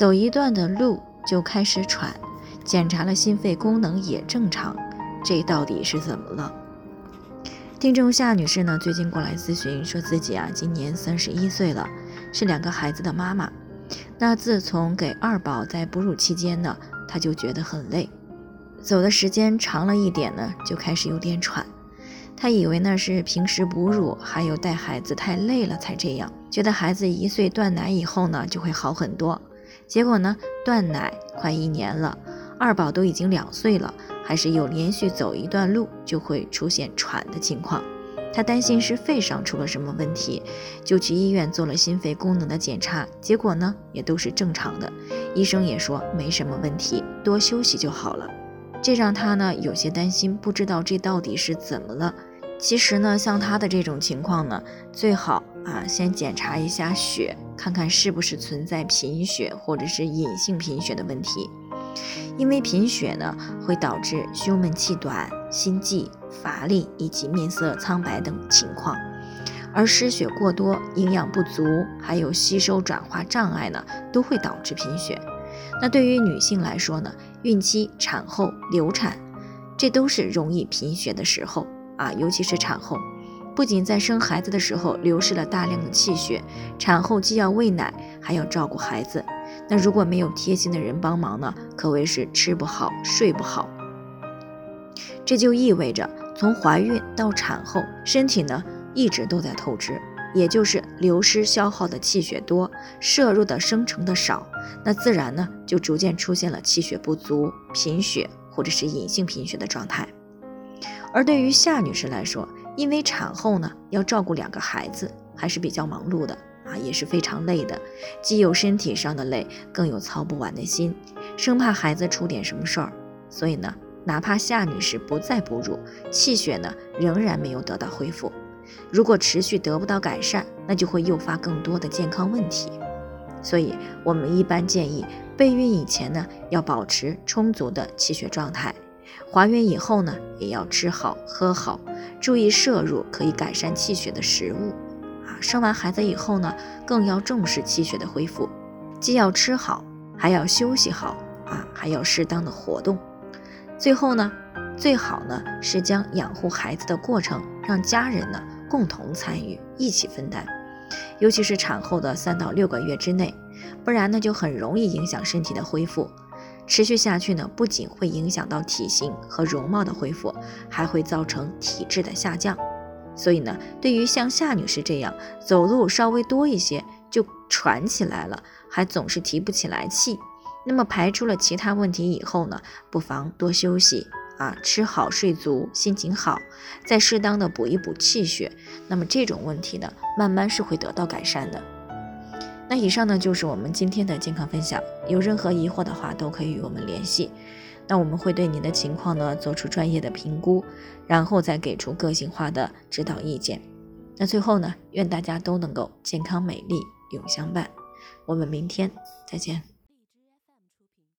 走一段的路就开始喘，检查了心肺功能也正常，这到底是怎么了？听众夏女士呢，最近过来咨询，说自己啊今年三十一岁了，是两个孩子的妈妈。那自从给二宝在哺乳期间呢，她就觉得很累，走的时间长了一点呢，就开始有点喘。她以为那是平时哺乳还有带孩子太累了才这样，觉得孩子一岁断奶以后呢就会好很多。结果呢，断奶快一年了，二宝都已经两岁了，还是有连续走一段路就会出现喘的情况。他担心是肺上出了什么问题，就去医院做了心肺功能的检查，结果呢也都是正常的，医生也说没什么问题，多休息就好了。这让他呢有些担心，不知道这到底是怎么了。其实呢，像他的这种情况呢，最好啊先检查一下血，看看是不是存在贫血或者是隐性贫血的问题。因为贫血呢会导致胸闷气短、心悸、乏力以及面色苍白等情况，而失血过多、营养不足，还有吸收转化障碍呢，都会导致贫血。那对于女性来说呢，孕期、产后、流产，这都是容易贫血的时候。啊，尤其是产后，不仅在生孩子的时候流失了大量的气血，产后既要喂奶，还要照顾孩子。那如果没有贴心的人帮忙呢，可谓是吃不好睡不好。这就意味着从怀孕到产后，身体呢一直都在透支，也就是流失消耗的气血多，摄入的生成的少，那自然呢就逐渐出现了气血不足、贫血或者是隐性贫血的状态。而对于夏女士来说，因为产后呢要照顾两个孩子，还是比较忙碌的啊，也是非常累的，既有身体上的累，更有操不完的心，生怕孩子出点什么事儿。所以呢，哪怕夏女士不再哺乳，气血呢仍然没有得到恢复。如果持续得不到改善，那就会诱发更多的健康问题。所以我们一般建议备孕以前呢，要保持充足的气血状态。怀孕以后呢，也要吃好喝好，注意摄入可以改善气血的食物啊。生完孩子以后呢，更要重视气血的恢复，既要吃好，还要休息好啊，还要适当的活动。最后呢，最好呢是将养护孩子的过程让家人呢共同参与，一起分担，尤其是产后的三到六个月之内，不然呢就很容易影响身体的恢复。持续下去呢，不仅会影响到体型和容貌的恢复，还会造成体质的下降。所以呢，对于像夏女士这样走路稍微多一些就喘起来了，还总是提不起来气，那么排除了其他问题以后呢，不妨多休息啊，吃好睡足，心情好，再适当的补一补气血，那么这种问题呢，慢慢是会得到改善的。那以上呢就是我们今天的健康分享，有任何疑惑的话都可以与我们联系，那我们会对您的情况呢做出专业的评估，然后再给出个性化的指导意见。那最后呢，愿大家都能够健康美丽永相伴，我们明天再见。